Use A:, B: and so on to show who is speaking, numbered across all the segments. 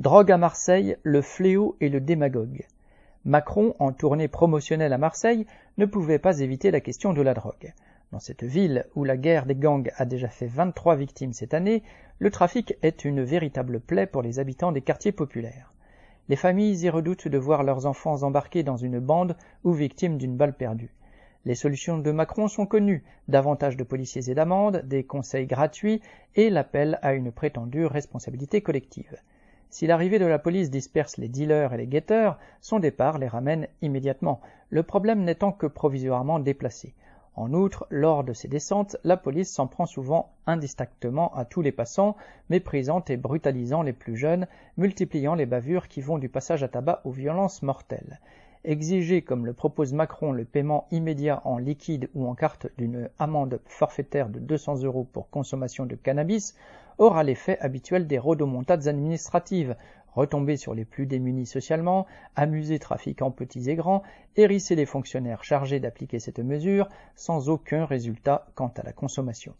A: Drogue à Marseille, le fléau et le démagogue. Macron, en tournée promotionnelle à Marseille, ne pouvait pas éviter la question de la drogue. Dans cette ville où la guerre des gangs a déjà fait 23 victimes cette année, le trafic est une véritable plaie pour les habitants des quartiers populaires. Les familles y redoutent de voir leurs enfants embarqués dans une bande ou victimes d'une balle perdue. Les solutions de Macron sont connues, davantage de policiers et d'amendes, des conseils gratuits et l'appel à une prétendue responsabilité collective. Si l'arrivée de la police disperse les dealers et les guetteurs, son départ les ramène immédiatement, le problème n'étant que provisoirement déplacé. En outre, lors de ces descentes, la police s'en prend souvent indistinctement à tous les passants, méprisant et brutalisant les plus jeunes, multipliant les bavures qui vont du passage à tabac aux violences mortelles. Exiger, comme le propose Macron, le paiement immédiat en liquide ou en carte d'une amende forfaitaire de 200 euros pour consommation de cannabis aura l'effet habituel des rodomontades administratives, retomber sur les plus démunis socialement, amuser trafiquants petits et grands, hérisser les fonctionnaires chargés d'appliquer cette mesure, sans aucun résultat quant à la consommation.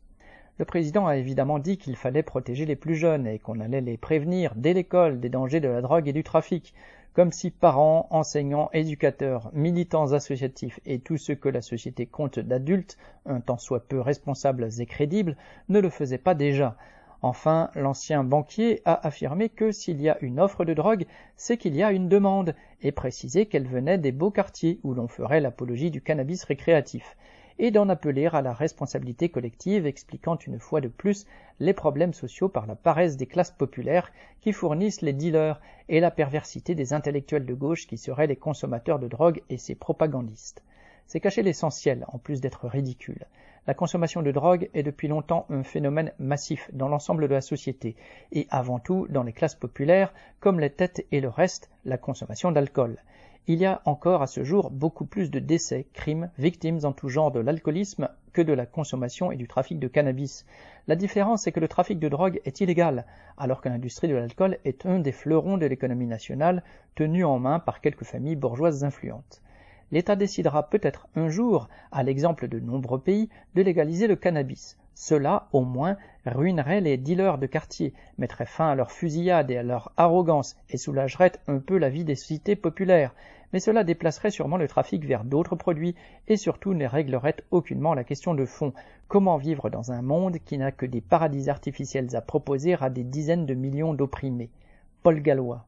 A: Le président a évidemment dit qu'il fallait protéger les plus jeunes et qu'on allait les prévenir dès l'école des dangers de la drogue et du trafic, comme si parents, enseignants, éducateurs, militants associatifs et tous ceux que la société compte d'adultes, un tant soit peu responsables et crédibles, ne le faisaient pas déjà. Enfin, l'ancien banquier a affirmé que s'il y a une offre de drogue, c'est qu'il y a une demande, et précisé qu'elle venait des beaux quartiers où l'on ferait l'apologie du cannabis récréatif et d'en appeler à la responsabilité collective, expliquant une fois de plus les problèmes sociaux par la paresse des classes populaires qui fournissent les dealers et la perversité des intellectuels de gauche qui seraient les consommateurs de drogue et ses propagandistes. C'est cacher l'essentiel, en plus d'être ridicule. La consommation de drogue est depuis longtemps un phénomène massif dans l'ensemble de la société, et avant tout dans les classes populaires, comme les têtes et le reste, la consommation d'alcool il y a encore à ce jour beaucoup plus de décès, crimes, victimes en tout genre de l'alcoolisme que de la consommation et du trafic de cannabis. La différence est que le trafic de drogue est illégal, alors que l'industrie de l'alcool est un des fleurons de l'économie nationale, tenu en main par quelques familles bourgeoises influentes. L'État décidera peut-être un jour, à l'exemple de nombreux pays, de légaliser le cannabis. Cela, au moins, ruinerait les dealers de quartier, mettrait fin à leur fusillade et à leur arrogance, et soulagerait un peu la vie des cités populaires, mais cela déplacerait sûrement le trafic vers d'autres produits, et surtout ne réglerait aucunement la question de fond. Comment vivre dans un monde qui n'a que des paradis artificiels à proposer à des dizaines de millions d'opprimés? Paul Gallois